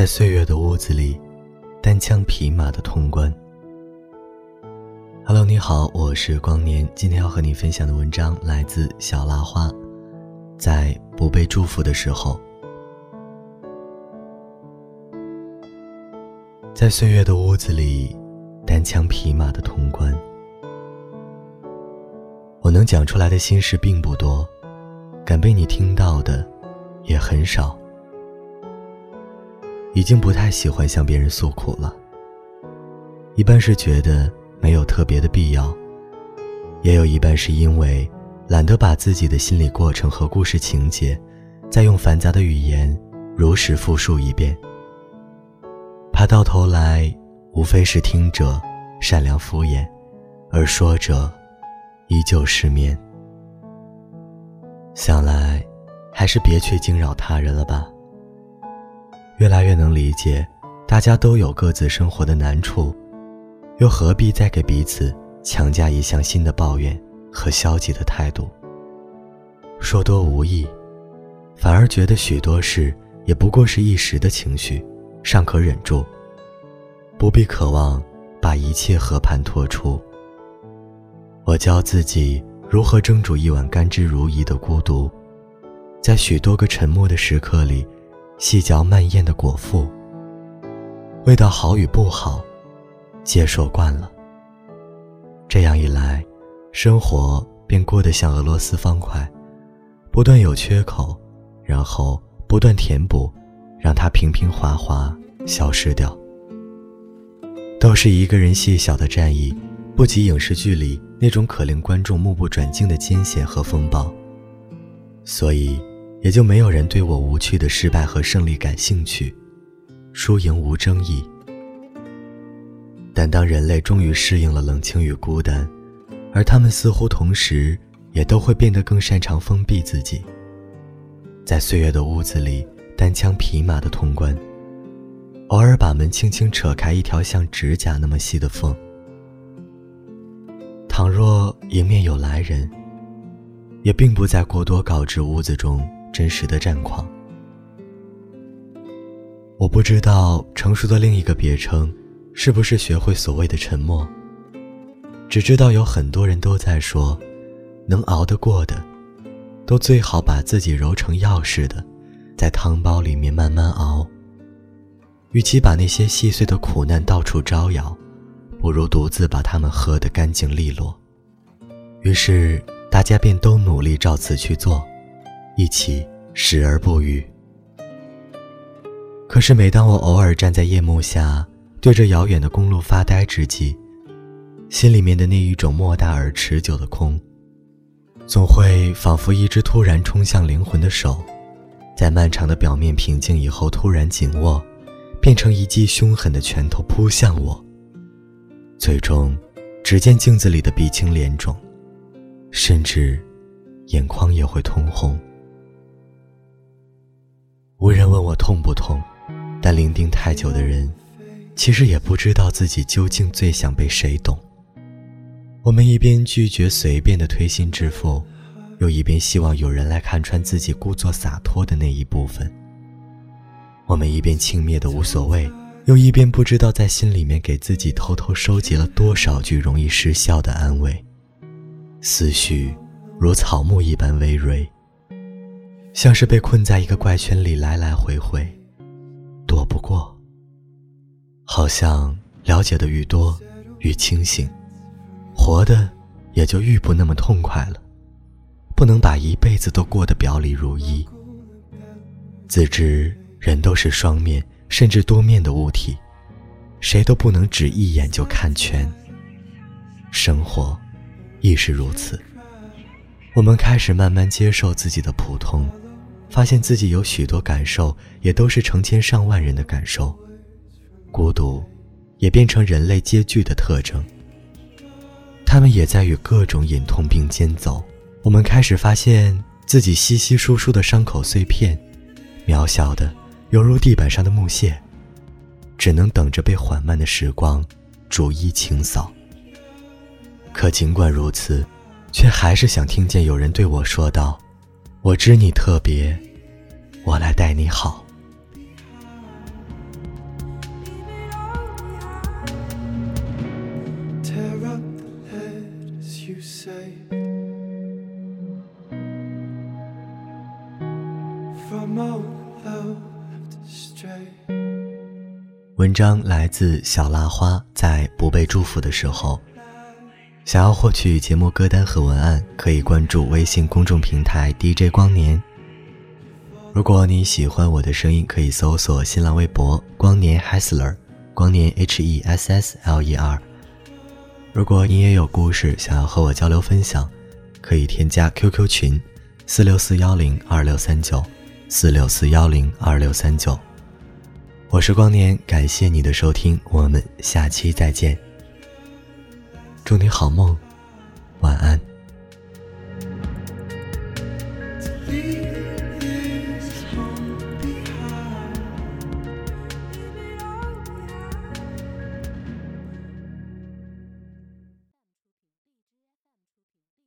在岁月的屋子里，单枪匹马的通关。Hello，你好，我是光年。今天要和你分享的文章来自小拉花。在不被祝福的时候，在岁月的屋子里，单枪匹马的通关。我能讲出来的心事并不多，敢被你听到的也很少。已经不太喜欢向别人诉苦了。一半是觉得没有特别的必要，也有一半是因为懒得把自己的心理过程和故事情节，再用繁杂的语言如实复述一遍，怕到头来无非是听者善良敷衍，而说者依旧失眠。想来，还是别去惊扰他人了吧。越来越能理解，大家都有各自生活的难处，又何必再给彼此强加一项新的抱怨和消极的态度？说多无益，反而觉得许多事也不过是一时的情绪，尚可忍住，不必渴望把一切和盘托出。我教自己如何蒸煮一碗甘之如饴的孤独，在许多个沉默的时刻里。细嚼慢咽的果腹，味道好与不好，接受惯了。这样一来，生活便过得像俄罗斯方块，不断有缺口，然后不断填补，让它平平滑滑消失掉。都是一个人细小的战役，不及影视剧里那种可令观众目不转睛的艰险和风暴，所以。也就没有人对我无趣的失败和胜利感兴趣，输赢无争议。但当人类终于适应了冷清与孤单，而他们似乎同时也都会变得更擅长封闭自己，在岁月的屋子里单枪匹马的通关，偶尔把门轻轻扯开一条像指甲那么细的缝。倘若迎面有来人，也并不再过多告知屋子中。真实的战况，我不知道成熟的另一个别称，是不是学会所谓的沉默。只知道有很多人都在说，能熬得过的，都最好把自己揉成药似的，在汤包里面慢慢熬。与其把那些细碎的苦难到处招摇，不如独自把它们喝得干净利落。于是大家便都努力照此去做。一起时而不语。可是每当我偶尔站在夜幕下，对着遥远的公路发呆之际，心里面的那一种莫大而持久的空，总会仿佛一只突然冲向灵魂的手，在漫长的表面平静以后突然紧握，变成一记凶狠的拳头扑向我。最终，只见镜子里的鼻青脸肿，甚至眼眶也会通红。无人问我痛不痛，但伶仃太久的人，其实也不知道自己究竟最想被谁懂。我们一边拒绝随便的推心置腹，又一边希望有人来看穿自己故作洒脱的那一部分。我们一边轻蔑的无所谓，又一边不知道在心里面给自己偷偷收集了多少句容易失效的安慰。思绪如草木一般葳蕤。像是被困在一个怪圈里，来来回回，躲不过。好像了解的愈多，愈清醒，活的也就愈不那么痛快了。不能把一辈子都过得表里如一。自知人都是双面甚至多面的物体，谁都不能只一眼就看全。生活亦是如此。我们开始慢慢接受自己的普通。发现自己有许多感受，也都是成千上万人的感受。孤独，也变成人类皆具的特征。他们也在与各种隐痛并肩走。我们开始发现自己稀稀疏疏的伤口碎片，渺小的犹如地板上的木屑，只能等着被缓慢的时光逐一清扫。可尽管如此，却还是想听见有人对我说道。我知你特别，我来待你好。文章来自小拉花，在不被祝福的时候。想要获取节目歌单和文案，可以关注微信公众平台 DJ 光年。如果你喜欢我的声音，可以搜索新浪微博“光年 Hessler”，光年 H E S S L E R。如果你也有故事想要和我交流分享，可以添加 QQ 群：四六四幺零二六三九四六四幺零二六三九。我是光年，感谢你的收听，我们下期再见。祝你好梦，晚安。